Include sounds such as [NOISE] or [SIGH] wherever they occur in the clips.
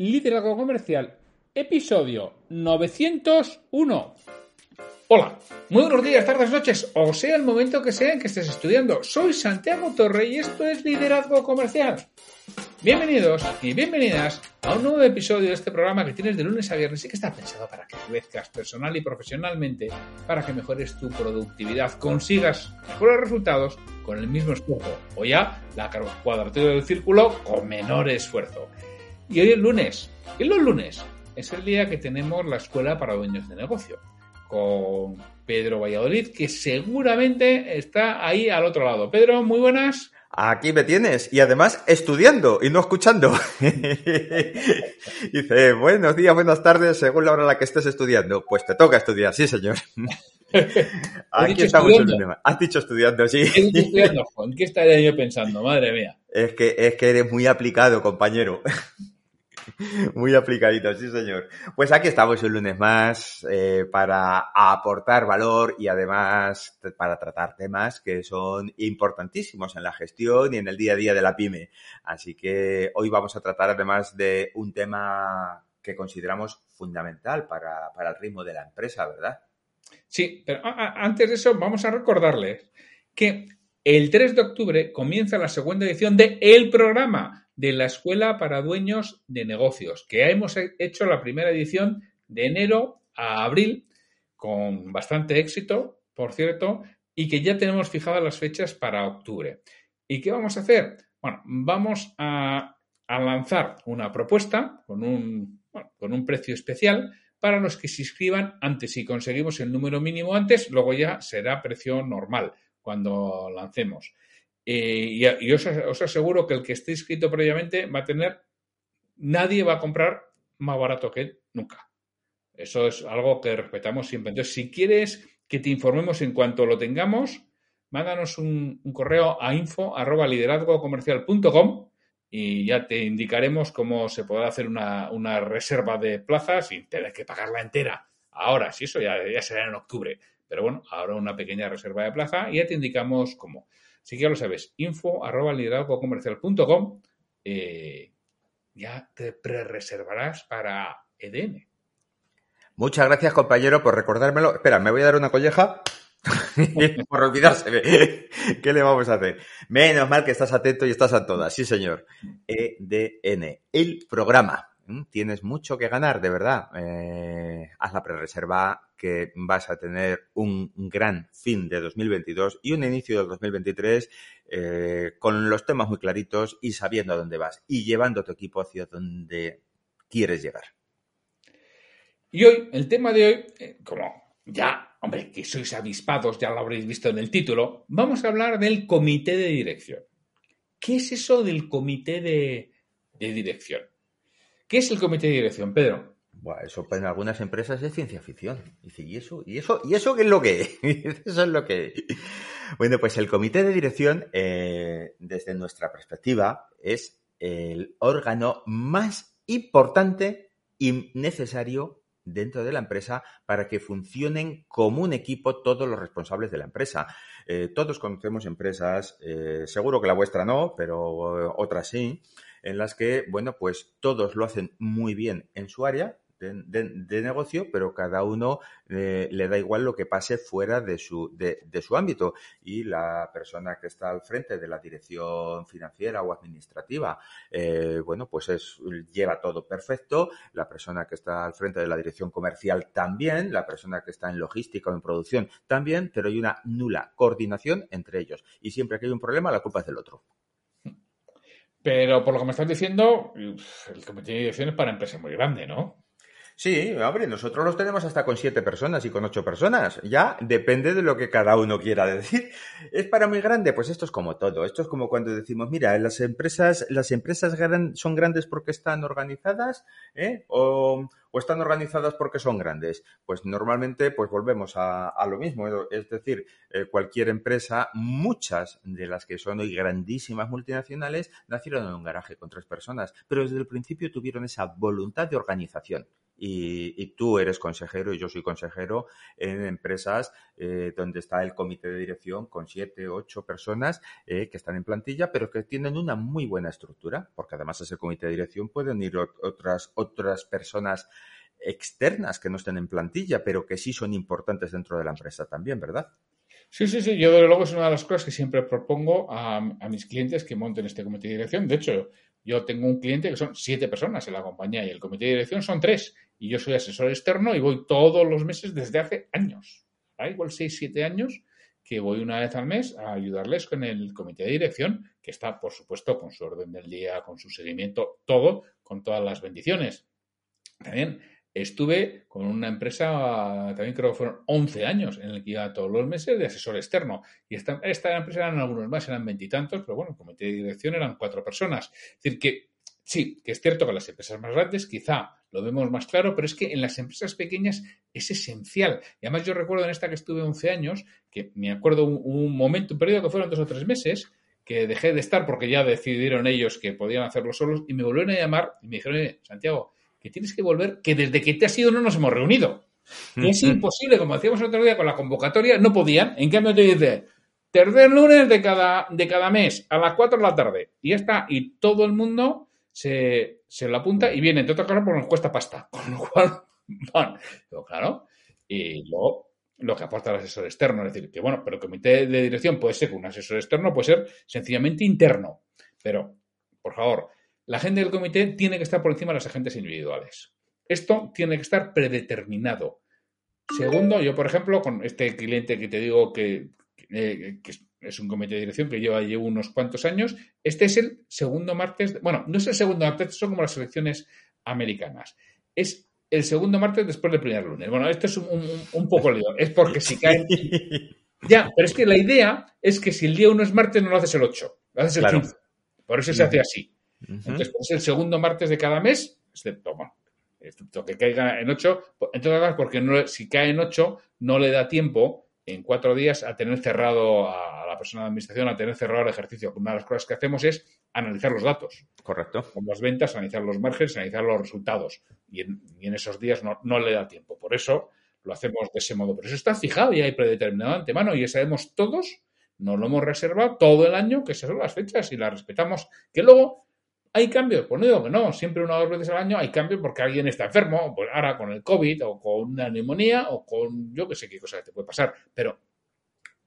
Liderazgo Comercial, episodio 901. Hola, muy buenos días, tardes, noches, o sea el momento que sea en que estés estudiando. Soy Santiago Torre y esto es Liderazgo Comercial. Bienvenidos y bienvenidas a un nuevo episodio de este programa que tienes de lunes a viernes y que está pensado para que crezcas personal y profesionalmente, para que mejores tu productividad, consigas mejores resultados con el mismo esfuerzo, o ya la cuadratura del círculo con menor esfuerzo. Y hoy es lunes, y los lunes es el día que tenemos la escuela para dueños de negocio, con Pedro Valladolid, que seguramente está ahí al otro lado. Pedro, muy buenas. Aquí me tienes, y además estudiando y no escuchando. [LAUGHS] Dice, buenos días, buenas tardes, según la hora en la que estés estudiando. Pues te toca estudiar, sí, señor. [LAUGHS] Aquí estamos en Has dicho estudiando, sí. estudiando? ¿En qué estaría yo pensando? Madre mía. Es que, es que eres muy aplicado, compañero. [LAUGHS] Muy aplicadito, sí señor. Pues aquí estamos un lunes más eh, para aportar valor y además para tratar temas que son importantísimos en la gestión y en el día a día de la pyme. Así que hoy vamos a tratar además de un tema que consideramos fundamental para, para el ritmo de la empresa, ¿verdad? Sí, pero antes de eso vamos a recordarles que el 3 de octubre comienza la segunda edición de El Programa de la Escuela para Dueños de Negocios, que hemos hecho la primera edición de enero a abril con bastante éxito, por cierto, y que ya tenemos fijadas las fechas para octubre. ¿Y qué vamos a hacer? Bueno, vamos a, lanzar una propuesta con un, con un precio especial para los que se inscriban antes. Si conseguimos el número mínimo antes, luego ya será precio normal cuando lancemos. Eh, y, os, aseguro que el que esté inscrito previamente va a tener, nadie va a comprar más barato que él nunca. Eso es algo que respetamos siempre. Entonces, si quieres que te informemos en cuanto lo tengamos, mándanos un, correo a info arroba y ya te indicaremos cómo se podrá hacer una, reserva de plazas sin tener que pagarla entera. Ahora, si eso ya, ya será en octubre. Pero bueno, ahora una pequeña reserva de plaza y ya te indicamos cómo. Así que ya lo sabes, info arroba liderazgocomercial.com eh, ya te pre-reservarás para EDM. Muchas gracias, compañero, por recordármelo. Espera, me voy a dar una colleja [LAUGHS] por olvidarse. [LAUGHS] ¿Qué le vamos a hacer? Menos mal que estás atento y estás a todas. Sí, señor. EDN, el programa. Mm, tienes mucho que ganar, de verdad. Eh, haz la pre-reserva que vas a tener un gran fin de 2022 y un inicio del 2023 eh, con los temas muy claritos y sabiendo a dónde vas y llevando tu equipo hacia donde quieres llegar. Y hoy, el tema de hoy, eh, como ya, hombre, que sois avispados, ya lo habréis visto en el título, vamos a hablar del comité de dirección. ¿Qué es eso del comité de dirección? ¿Qué es el comité de dirección, Pedro? Bueno, eso en algunas empresas es ciencia ficción. ¿y eso? ¿Y eso? ¿Y eso qué es lo que es? [LAUGHS] eso es lo que Bueno, pues el comité de dirección, eh, desde nuestra perspectiva, es el órgano más importante y necesario dentro de la empresa para que funcionen como un equipo todos los responsables de la empresa. Eh, todos conocemos empresas, eh, seguro que la vuestra no, pero otras sí, en las que, bueno, pues todos lo hacen muy bien en su área, de, negocio, pero cada uno eh, le da igual lo que pase fuera de su, de, su ámbito. Y la persona que está al frente de la dirección financiera o administrativa, eh, bueno, pues es, lleva todo perfecto. La persona que está al frente de la dirección comercial también. La persona que está en logística o en producción también, pero hay una nula coordinación entre ellos. Y siempre que hay un problema, la culpa es del otro. Pero por lo que me estás diciendo, el comité de dirección es para empresas muy grande, ¿no? Sí, hombre, nosotros los tenemos hasta con siete personas y con ocho personas. Ya depende de lo que cada uno quiera decir. [LAUGHS] ¿Es para muy grande? Pues esto es como todo. Esto es como cuando decimos, mira, las empresas, las empresas son grandes porque están organizadas, ¿eh? o, están organizadas porque son grandes. Pues normalmente, pues volvemos a, lo mismo. Es decir, eh, cualquier empresa, muchas de las que son hoy grandísimas multinacionales, nacieron en un garaje con tres personas, pero desde el principio tuvieron esa voluntad de organización y, tú eres consejero y yo soy consejero en empresas eh, donde está el comité de dirección con siete, ocho personas eh, que están en plantilla, pero que tienen una muy buena estructura, porque además ese comité de dirección pueden ir otras, otras personas externas que no estén en plantilla, pero que sí son importantes dentro de la empresa también, ¿verdad? Sí, sí, sí. Yo, desde luego, es una de las cosas que siempre propongo a mis clientes que monten este comité de dirección. De hecho, yo tengo un cliente que son siete personas en la compañía y el comité de dirección son tres. Y yo soy asesor externo y voy todos los meses desde hace años. Hay igual seis, siete años que voy una vez al mes a ayudarles con el comité de dirección, que está, por supuesto, con su orden del día, con su seguimiento, todo, con todas las bendiciones. También estuve con una empresa, también creo que fueron 11 años, en el que iba todos los meses de asesor externo. Y esta, esta empresa eran algunos más, eran veintitantos, pero bueno, el comité de dirección eran cuatro personas. Es decir, que sí, que es cierto que las empresas más grandes quizá lo vemos más claro, pero es que en las empresas pequeñas es esencial. Y además yo recuerdo en esta que estuve 11 años, que me acuerdo un, momento, un periodo que fueron dos o tres meses, que dejé de estar porque ya decidieron ellos que podían hacerlo solos y me volvieron a llamar y me dijeron, Santiago, que tienes que volver, que desde que te has ido no nos hemos reunido. Que es imposible, como decíamos el otro día con la convocatoria, no podían. En cambio te dice, tercer lunes de cada, de cada mes a las 4 de la tarde. Y ya está. Y todo el mundo se, se lo apunta y viene, entre otras cosas, porque nos cuesta pasta. [LAUGHS] Con lo cual, bueno, claro. Y luego, lo que aporta el asesor externo. Es decir, que bueno, pero el comité de dirección puede ser un asesor externo, puede ser sencillamente interno. Pero, por favor, la gente del comité tiene que estar por encima de los agentes individuales. Esto tiene que estar predeterminado. Segundo, yo, por ejemplo, con este cliente que te digo que, eh, es un comité de dirección que lleva llevo unos cuantos años, este es el segundo martes, bueno, no es el segundo martes, son como las elecciones americanas. Es el segundo martes después del primer lunes. Bueno, esto es un, poco lío. Es porque si cae... [LAUGHS] Ya, pero es que la idea es que si el día 1 es martes, no lo haces el 8, lo haces el 15. Por eso se hace así. Entonces, pues el segundo martes de cada mes, excepto, bueno, excepto que caiga en 8, entonces, porque no, si cae en 8, no le da tiempo en cuatro días a tener cerrado a la persona de administración, a tener cerrado el ejercicio. Una de las cosas que hacemos es analizar los datos. Correcto. Con las ventas, analizar los márgenes, analizar los resultados. Y en, esos días no, no, le da tiempo. Por eso lo hacemos de ese modo. Pero eso está fijado y hay predeterminado de antemano y ya sabemos todos, nos lo hemos reservado todo el año, que esas son las fechas y las respetamos. Que luego ¿Hay cambios? Pues no digo que no, siempre una o dos veces al año hay cambios porque alguien está enfermo, pues ahora con el COVID o con una neumonía o con yo que sé qué cosa te puede pasar, pero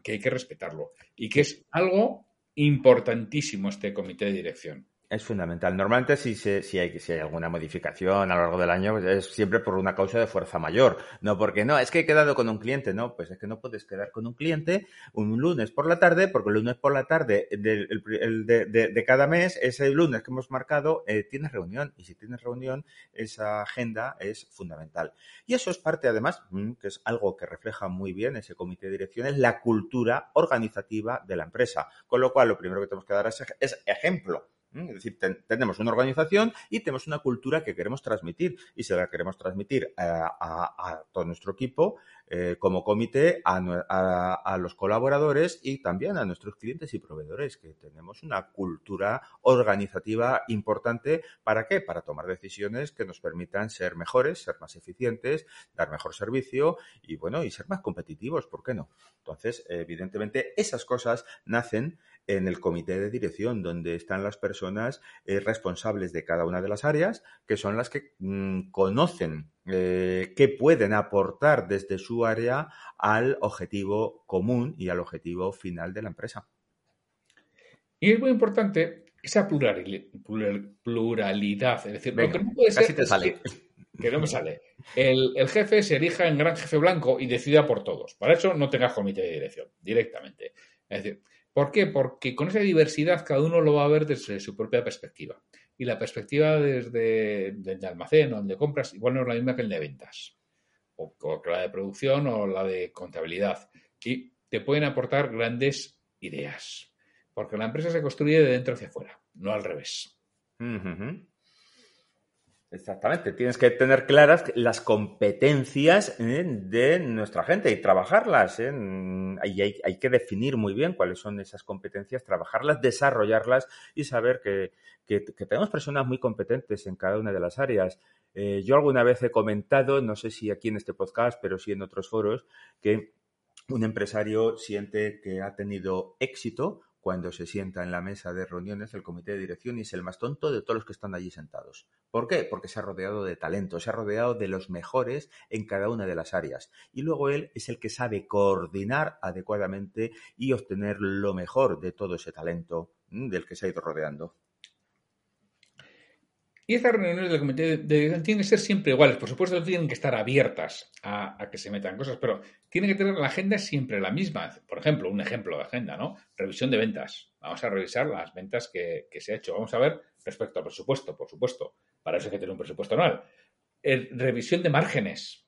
que hay que respetarlo y que es algo importantísimo este comité de dirección. Es fundamental. Normalmente si, si, hay, si alguna modificación a lo largo del año pues es siempre por una causa de fuerza mayor. No porque no, es que he quedado con un cliente. No, pues es que no puedes quedar con un cliente un lunes por la tarde porque el lunes por la tarde de, de, cada mes, ese lunes que hemos marcado, eh, tienes reunión. Y si tienes reunión, esa agenda es fundamental. Y eso es parte además, mm, que es algo que refleja muy bien ese comité de dirección, es la cultura organizativa de la empresa. Con lo cual, lo primero que tenemos que dar es ejemplo es decir, tenemos una organización y tenemos una cultura que queremos transmitir y se la queremos transmitir a, todo nuestro equipo eh, como comité, a, los colaboradores y también a nuestros clientes y proveedores, que tenemos una cultura organizativa importante. ¿Para qué? Para tomar decisiones que nos permitan ser mejores, ser más eficientes, dar mejor servicio y, bueno, y ser más competitivos, ¿por qué no? Entonces, evidentemente, esas cosas nacen en el comité de dirección, donde están las personas eh, responsables de cada una de las áreas, que son las que mm, conocen eh, qué pueden aportar desde su área al objetivo común y al objetivo final de la empresa. Y es muy importante esa pluralidad, es decir, lo que no puede ser te sale. Que, no me sale. El, el, jefe se elija en gran jefe blanco y decida por todos. Para eso no tengas comité de dirección, directamente. Es decir, ¿Por qué? Porque con esa diversidad cada uno lo va a ver desde su propia perspectiva. Y la perspectiva desde, el almacén o el de compras igual no es la misma que el de ventas, o, la de producción o la de contabilidad. Y te pueden aportar grandes ideas. Porque la empresa se construye de dentro hacia afuera, no al revés. Exactamente, tienes que tener claras las competencias ¿eh? de nuestra gente y trabajarlas. ¿eh? hay, hay, que definir muy bien cuáles son esas competencias, trabajarlas, desarrollarlas y saber que, que, tenemos personas muy competentes en cada una de las áreas. Eh, yo alguna vez he comentado, no sé si aquí en este podcast, pero sí en otros foros, que un empresario siente que ha tenido éxito cuando se sienta en la mesa de reuniones del comité de dirección y es el más tonto de todos los que están allí sentados. ¿Por qué? Porque se ha rodeado de talento, se ha rodeado de los mejores en cada una de las áreas. Y luego él es el que sabe coordinar adecuadamente y obtener lo mejor de todo ese talento del que se ha ido rodeando. Y esas reuniones del comité de dirección tienen que ser siempre iguales. Por supuesto, tienen que estar abiertas a, que se metan cosas, pero tiene que tener la agenda siempre la misma. Por ejemplo, un ejemplo de agenda, ¿no? Revisión de ventas. Vamos a revisar las ventas que, se ha hecho. Vamos a ver respecto al presupuesto, por supuesto. Para eso hay que tener un presupuesto anual. Eh, revisión de márgenes.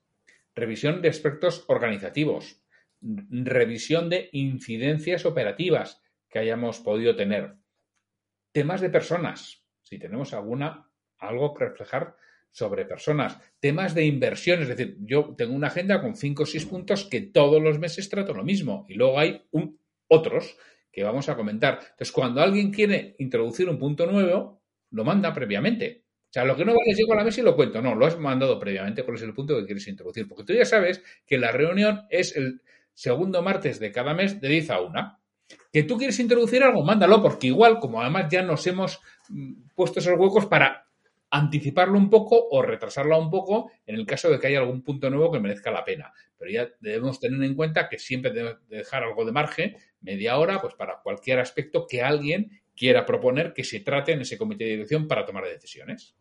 Revisión de aspectos organizativos. Revisión de incidencias operativas que hayamos podido tener. Temas de personas. Si tenemos alguna algo que reflejar sobre personas. Temas de inversión, es decir, yo tengo una agenda con cinco o seis puntos que todos los meses trato lo mismo y luego hay otros que vamos a comentar. Entonces, cuando alguien quiere introducir un punto nuevo, lo manda previamente. O sea, lo que no vale es llego a la mesa y lo cuento. No, lo has mandado previamente cuál es el punto que quieres introducir. Porque tú ya sabes que la reunión es el segundo martes de cada mes de 10 a 1. Que tú quieres introducir algo, mándalo, porque igual, como además ya nos hemos mm, puesto esos huecos para anticiparlo un poco o retrasarlo un poco en el caso de que haya algún punto nuevo que merezca la pena. Pero ya debemos tener en cuenta que siempre debemos dejar algo de margen, media hora, pues para cualquier aspecto que alguien quiera proponer que se trate en ese comité de dirección para tomar decisiones.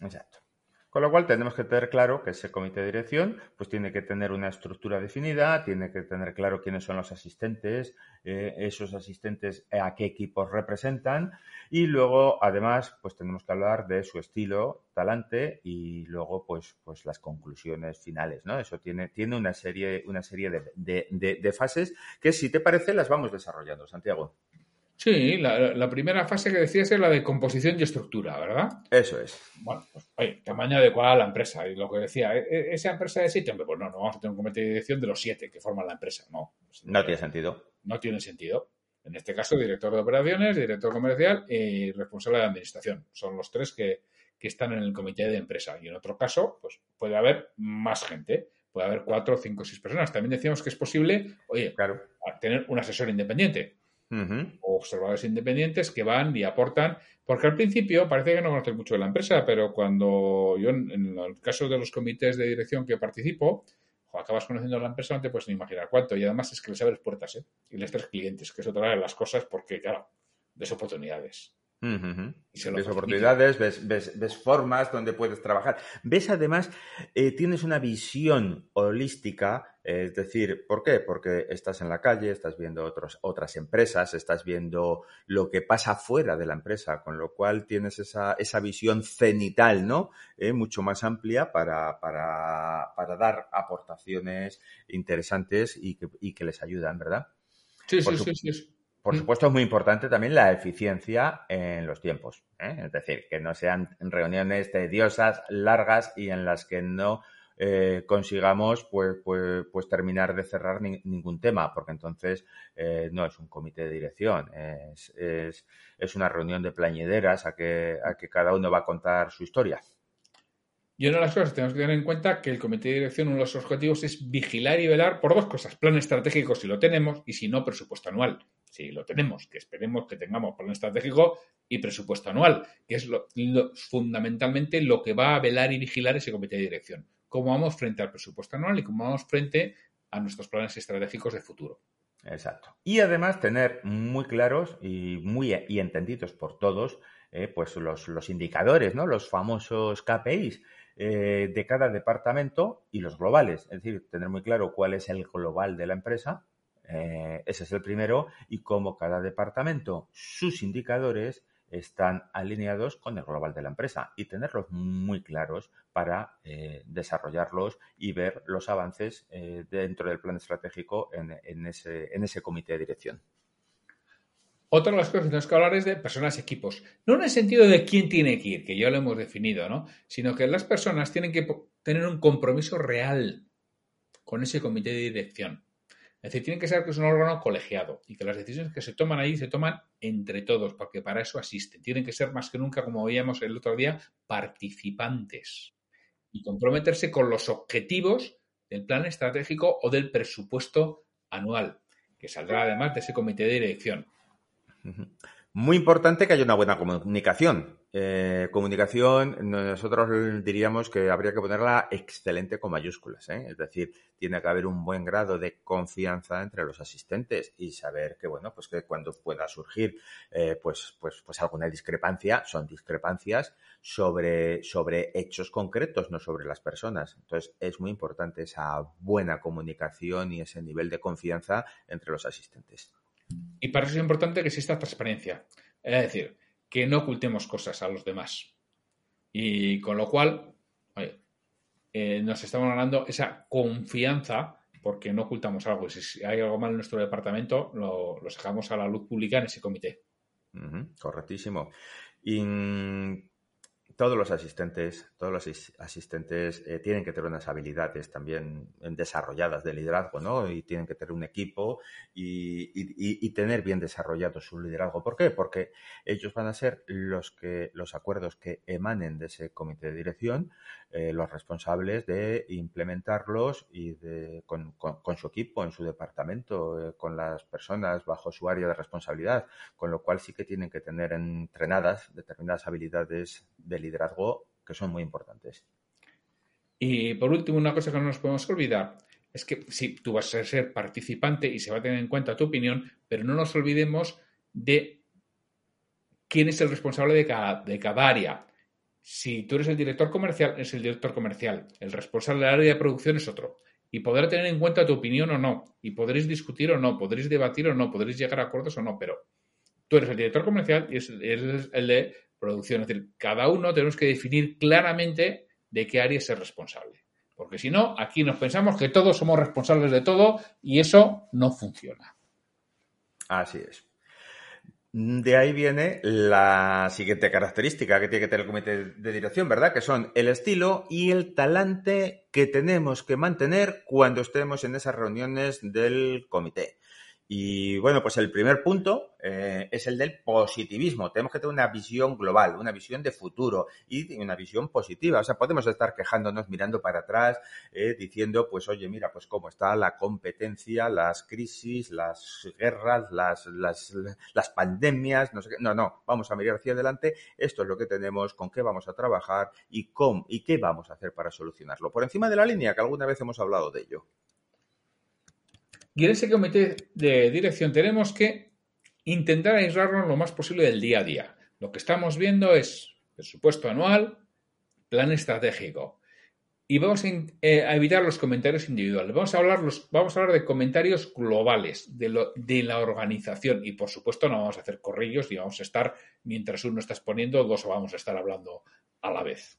Exacto. Con lo cual tenemos que tener claro que ese comité de dirección pues tiene que tener una estructura definida, tiene que tener claro quiénes son los asistentes, eh, esos asistentes a qué equipos representan y luego además pues tenemos que hablar de su estilo, talante y luego pues, pues las conclusiones finales, ¿no? Eso tiene, tiene una serie, una serie de, de fases que si te parece las vamos desarrollando, Santiago. Sí, la, primera fase que decías es la de composición y estructura, ¿verdad? Eso es. Bueno, pues, oye, tamaño adecuado a la empresa. Y lo que decía, ¿e, e, ¿esa empresa de siete? Pues no, no vamos a tener un comité de dirección de los siete que forman la empresa. No. No tiene sentido. No tiene sentido. En este caso, director de operaciones, director comercial y responsable de administración. Son los tres que, que están en el comité de empresa. Y en otro caso, pues puede haber más gente. Puede haber cuatro, cinco, seis personas. También decíamos que es posible, oye, claro. tener un asesor independiente observadores independientes que van y aportan, porque al principio parece que no conoces mucho de la empresa, pero cuando yo, en, el caso de los comités de dirección que participo, acabas conociendo a la empresa, no te puedes ni imaginar cuánto. Y además es que les abres puertas, ¿eh? Y les traes clientes, que es otra de las cosas, porque, claro, ves oportunidades. Ves oportunidades, ves, ves, formas donde puedes trabajar. Ves además, eh, tienes una visión holística, eh, es decir, ¿por qué? Porque estás en la calle, estás viendo otros, otras empresas, estás viendo lo que pasa fuera de la empresa, con lo cual tienes esa, esa visión cenital, ¿no? Eh, mucho más amplia para, para, para, dar aportaciones interesantes y que, y que les ayudan, ¿verdad? Sí, sí, sí, sí. Por mm. supuesto, es muy importante también la eficiencia en los tiempos. ¿eh? Es decir, que no sean reuniones tediosas, largas y en las que no eh, consigamos pues, pues, pues, terminar de cerrar ningún tema, porque entonces eh, no es un comité de dirección, es, es, es, una reunión de plañideras a que, a que cada uno va a contar su historia. Y una de las cosas que tenemos que tener en cuenta que el comité de dirección, uno de los objetivos es vigilar y velar por dos cosas. Plan estratégico si lo tenemos y si no, presupuesto anual. Si lo tenemos, que esperemos que tengamos plan estratégico y presupuesto anual, que es fundamentalmente lo que va a velar y vigilar ese comité de dirección. Cómo vamos frente al presupuesto anual y cómo vamos frente a nuestros planes estratégicos de futuro. Exacto. Y además tener muy claros y muy y entendidos por todos eh, pues los, los indicadores, ¿no? Los famosos KPIs eh, de cada departamento y los globales. Es decir, tener muy claro cuál es el global de la empresa, eh, ese es el primero, y cómo cada departamento, sus indicadores están alineados con el global de la empresa y tenerlos muy claros para eh, desarrollarlos y ver los avances dentro del plan estratégico en, ese, comité de dirección. Otra de las cosas que tenemos que hablar es de personas equipos. No en el sentido de quién tiene que ir, que ya lo hemos definido, ¿no? Sino que las personas tienen que tener un compromiso real con ese comité de dirección. Es decir, tienen que saber que es un órgano colegiado y que las decisiones que se toman ahí se toman entre todos, porque para eso asisten. Tienen que ser más que nunca, como veíamos el otro día, participantes y comprometerse con los objetivos del plan estratégico o del presupuesto anual, que saldrá además de ese comité de dirección. Muy importante que haya una buena comunicación. Eh, comunicación, nosotros diríamos que habría que ponerla excelente con mayúsculas. ¿eh? Es decir, tiene que haber un buen grado de confianza entre los asistentes y saber que, bueno, pues que cuando pueda surgir eh, pues, pues, pues alguna discrepancia, son discrepancias sobre, sobre hechos concretos, no sobre las personas. Entonces, es muy importante esa buena comunicación y ese nivel de confianza entre los asistentes. Y para eso es importante que exista transparencia. Es decir, que no ocultemos cosas a los demás. Y con lo cual, eh, nos estamos ganando esa confianza porque no ocultamos algo. Y si hay algo mal en nuestro departamento, lo, sacamos a la luz pública en ese comité. correctísimo. Todos los asistentes, todos los asistentes eh, tienen que tener unas habilidades también desarrolladas de liderazgo, ¿no? Y tienen que tener un equipo y, tener bien desarrollado su liderazgo. ¿Por qué? Porque ellos van a ser los que los acuerdos que emanen de ese comité de dirección, eh, los responsables de implementarlos y de, con, su equipo, en su departamento, eh, con las personas bajo su área de responsabilidad, con lo cual sí que tienen que tener entrenadas determinadas habilidades de liderazgo liderazgo que son muy importantes. Y por último, una cosa que no nos podemos olvidar es que sí, tú vas a ser participante y se va a tener en cuenta tu opinión, pero no nos olvidemos de quién es el responsable de cada, de cada área. Si tú eres el director comercial, es el director comercial. El responsable del área de producción es otro. Y podrá tener en cuenta tu opinión o no. Y podréis discutir o no, podréis debatir o no, podréis llegar a acuerdos o no, pero tú eres el director comercial y es el de producción. Es decir, cada uno tenemos que definir claramente de qué área es responsable. Porque si no, aquí nos pensamos que todos somos responsables de todo y eso no funciona. Así es. De ahí viene la siguiente característica que tiene que tener el comité de dirección, ¿verdad? Que son el estilo y el talante que tenemos que mantener cuando estemos en esas reuniones del comité. Y bueno, pues el primer punto eh, es el del positivismo. Tenemos que tener una visión global, una visión de futuro y una visión positiva. O sea, podemos estar quejándonos, mirando para atrás, eh, diciendo, pues oye, mira, pues cómo está la competencia, las crisis, las guerras, las, las, las pandemias, no sé qué. No, no, vamos a mirar hacia adelante. Esto es lo que tenemos, con qué vamos a trabajar y, cómo, y qué vamos a hacer para solucionarlo. Por encima de la línea, que alguna vez hemos hablado de ello. Y en ese comité de dirección tenemos que intentar aislarnos lo más posible del día a día. Lo que estamos viendo es presupuesto anual, plan estratégico. Y vamos a, eh, evitar los comentarios individuales. Vamos a hablar, vamos a hablar de comentarios globales de, la organización. Y por supuesto no vamos a hacer corrillos y vamos a estar, mientras uno está exponiendo, dos vamos a estar hablando a la vez.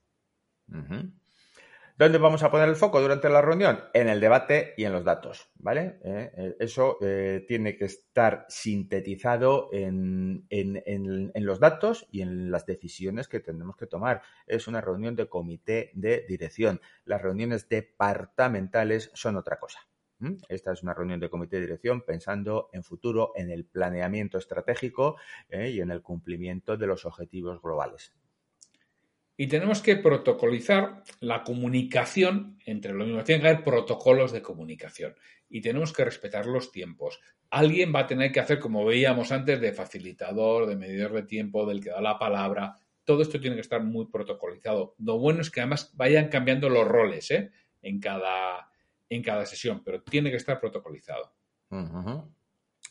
¿Dónde vamos a poner el foco durante la reunión? En el debate y en los datos, ¿vale? Eh, eh, eso eh, tiene que estar sintetizado en, los datos y en las decisiones que tenemos que tomar. Es una reunión de comité de dirección. Las reuniones departamentales son otra cosa. Esta es una reunión de comité de dirección pensando en futuro, en el planeamiento estratégico y en el cumplimiento de los objetivos globales. Y tenemos que protocolizar la comunicación entre los mismos. Tienen que haber protocolos de comunicación y tenemos que respetar los tiempos. Alguien va a tener que hacer, como veíamos antes, de facilitador, de medidor de tiempo, del que da la palabra. Todo esto tiene que estar muy protocolizado. Lo bueno es que además vayan cambiando los roles ¿eh? en, cada, en cada sesión, pero tiene que estar protocolizado.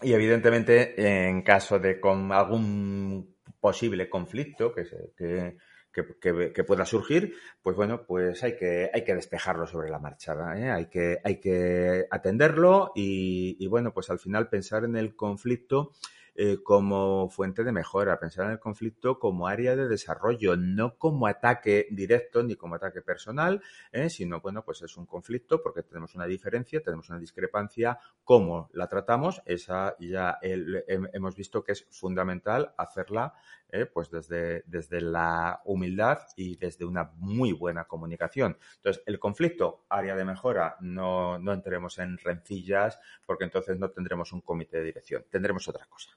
Y evidentemente, en caso de con algún posible conflicto que, se, que que, pueda surgir, pues bueno, pues hay que, hay que despejarlo sobre la marcha, ¿eh? hay, que, hay que atenderlo y, bueno, pues al final pensar en el conflicto eh, como fuente de mejora, pensar en el conflicto como área de desarrollo, no como ataque directo ni como ataque personal, ¿eh? sino, bueno, pues es un conflicto porque tenemos una diferencia, tenemos una discrepancia, cómo la tratamos, esa ya hemos visto que es fundamental hacerla ¿eh? pues desde, desde la humildad y desde una muy buena comunicación. Entonces, el conflicto, área de mejora, no, no entremos en rencillas porque entonces no tendremos un comité de dirección, tendremos otra cosa.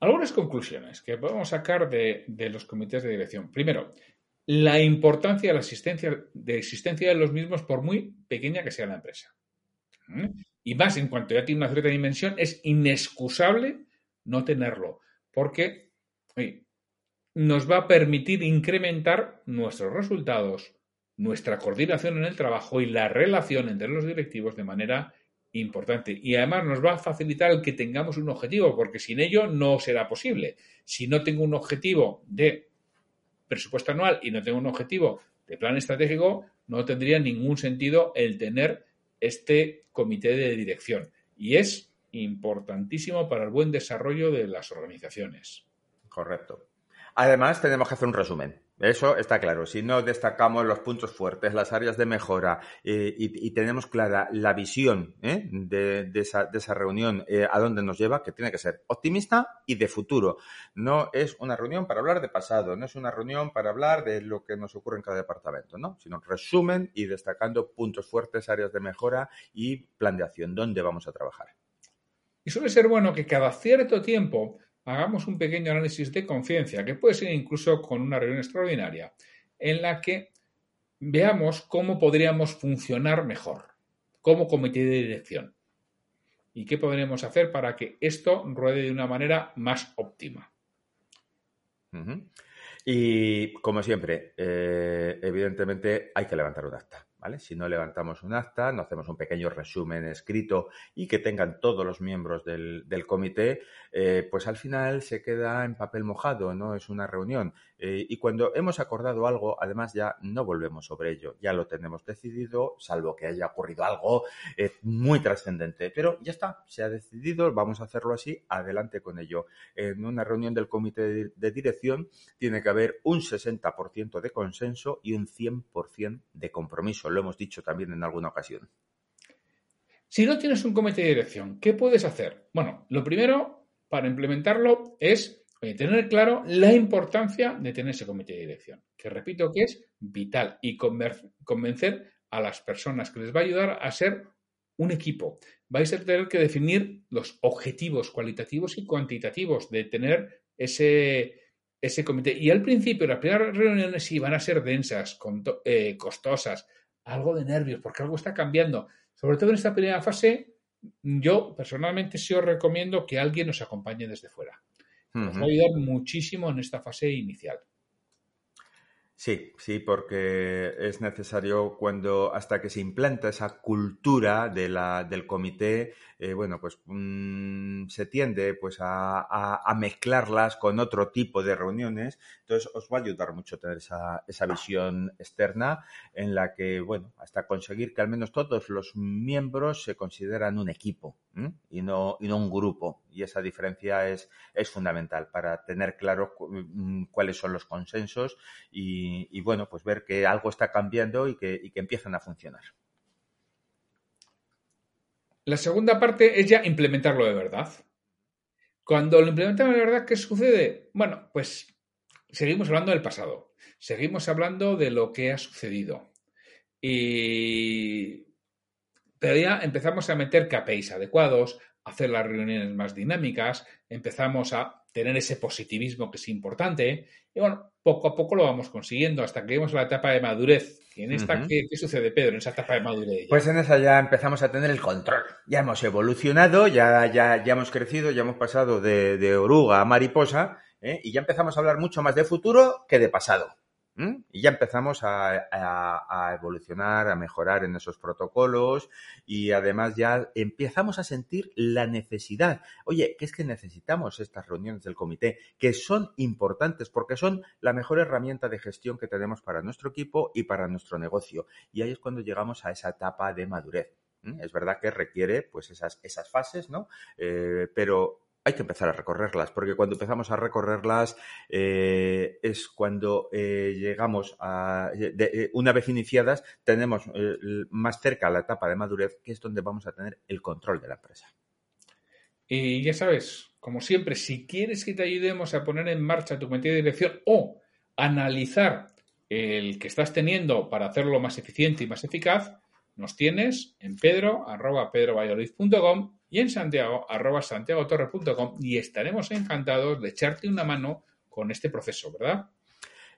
Algunas conclusiones que podemos sacar de, los comités de dirección. Primero, la importancia de la existencia de, existencia de los mismos por muy pequeña que sea la empresa. ¿Mm? Y más, en cuanto ya tiene una cierta dimensión, es inexcusable no tenerlo, porque nos va a permitir incrementar nuestros resultados, nuestra coordinación en el trabajo y la relación entre los directivos de manera importante. Y además nos va a facilitar el que tengamos un objetivo, porque sin ello no será posible. Si no tengo un objetivo de presupuesto anual y no tengo un objetivo de plan estratégico, no tendría ningún sentido el tener este comité de dirección. Y es importantísimo para el buen desarrollo de las organizaciones. Correcto. Además, tenemos que hacer un resumen. Eso está claro. Si no destacamos los puntos fuertes, las áreas de mejora eh, y, tenemos clara la visión ¿eh? de, esa, reunión, eh, a dónde nos lleva, que tiene que ser optimista y de futuro. No es una reunión para hablar de pasado, no es una reunión para hablar de lo que nos ocurre en cada departamento, ¿no? sino resumen y destacando puntos fuertes, áreas de mejora y plan de acción, dónde vamos a trabajar. Y suele ser bueno que cada cierto tiempo hagamos un pequeño análisis de conciencia, que puede ser incluso con una reunión extraordinaria, en la que veamos cómo podríamos funcionar mejor como comité de dirección y qué podríamos hacer para que esto ruede de una manera más óptima. Y como siempre, eh, evidentemente hay que levantar un acta. Si no levantamos un acta, no hacemos un pequeño resumen escrito y que tengan todos los miembros del, comité, eh, pues al final se queda en papel mojado, no es una reunión. Eh, y cuando hemos acordado algo, además ya no volvemos sobre ello, ya lo tenemos decidido, salvo que haya ocurrido algo eh, muy trascendente. Pero ya está, se ha decidido, vamos a hacerlo así, adelante con ello. En una reunión del comité de dirección tiene que haber un 60% de consenso y un 100% de compromiso. Lo hemos dicho también en alguna ocasión. Si no tienes un comité de dirección, ¿qué puedes hacer? Bueno, lo primero para implementarlo es tener claro la importancia de tener ese comité de dirección, que repito que es vital y convencer a las personas que les va a ayudar a ser un equipo. Vais a tener que definir los objetivos cualitativos y cuantitativos de tener ese, ese comité. Y al principio, las primeras reuniones sí van a ser densas, eh, costosas, algo de nervios, porque algo está cambiando. Sobre todo en esta primera fase, yo personalmente sí os recomiendo que alguien nos acompañe desde fuera. Nos va a ayudar muchísimo en esta fase inicial. Sí, sí, porque es necesario cuando hasta que se implanta esa cultura de la, del comité, eh, bueno, pues mm, se tiende pues a, mezclarlas con otro tipo de reuniones. Entonces os va a ayudar mucho tener esa, esa visión externa en la que, bueno, hasta conseguir que al menos todos los miembros se consideran un equipo y no, y no un grupo. Y esa diferencia es, es fundamental para tener claro mm, cuáles son los consensos y, bueno, pues ver que algo está cambiando y que, y que empiezan a funcionar. La segunda parte es ya implementarlo de verdad. Cuando lo implementamos de verdad, ¿qué sucede? Bueno, pues seguimos hablando del pasado, seguimos hablando de lo que ha sucedido. Y ya empezamos a meter KPIs adecuados, hacer las reuniones más dinámicas, empezamos a tener ese positivismo que es importante. Y bueno, poco a poco lo vamos consiguiendo hasta que lleguemos a la etapa de madurez. en esta, ¿qué, sucede, Pedro, en esa etapa de madurez? Pues en esa ya empezamos a tener el control. Ya hemos evolucionado, ya, ya, ya hemos crecido, ya hemos pasado de, oruga a mariposa ¿eh? y ya empezamos a hablar mucho más de futuro que de pasado. Y ya empezamos a, evolucionar, a mejorar en esos protocolos y además ya empezamos a sentir la necesidad. Oye, que es que necesitamos estas reuniones del comité, que son importantes porque son la mejor herramienta de gestión que tenemos para nuestro equipo y para nuestro negocio. Y ahí es cuando llegamos a esa etapa de madurez. Es verdad que requiere pues esas, esas fases, ¿no? Eh, pero hay que empezar a recorrerlas, porque cuando empezamos a recorrerlas eh, es cuando eh, llegamos a, una vez iniciadas, tenemos más cerca la etapa de madurez, que es donde vamos a tener el control de la empresa. Y ya sabes, como siempre, si quieres que te ayudemos a poner en marcha tu comité de dirección o analizar el que estás teniendo para hacerlo más eficiente y más eficaz, nos tienes en pedro, arroba y en santiago, arroba santiagotorre.com y estaremos encantados de echarte una mano con este proceso, ¿verdad?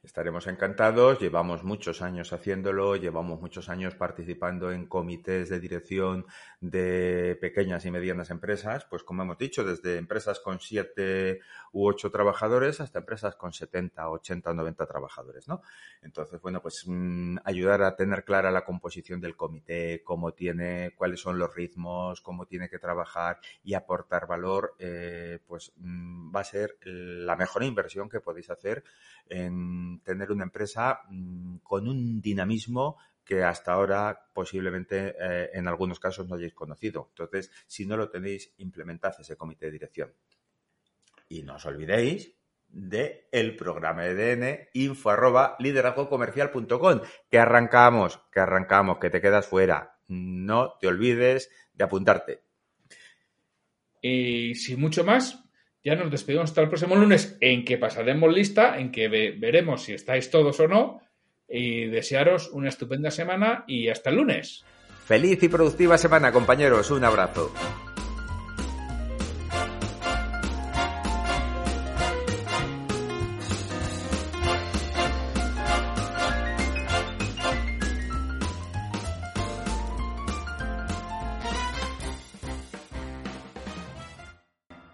Estaremos encantados, llevamos muchos años haciéndolo, llevamos muchos años participando en comités de dirección de pequeñas y medianas empresas, pues como hemos dicho, desde empresas con siete u ocho trabajadores hasta empresas con 70, 80 o 90 trabajadores, ¿no? Entonces, bueno, pues mm, ayudar a tener clara la composición del comité, cómo tiene, cuáles son los ritmos, cómo tiene que trabajar y aportar valor, eh, pues mm, va a ser la mejor inversión que podéis hacer en tener una empresa mm, con un dinamismo que hasta ahora posiblemente eh, en algunos casos no hayáis conocido. Entonces, si no lo tenéis, implementad ese comité de dirección. Y no os olvidéis de el programa EDN info arroba liderazgocomercial.com que arrancamos, que arrancamos, que te quedas fuera. No te olvides de apuntarte. Y sin mucho más, ya nos despedimos hasta el próximo lunes, en que pasaremos lista, en que veremos si estáis todos o no. Y desearos una estupenda semana y hasta el lunes. Feliz y productiva semana, compañeros. Un abrazo.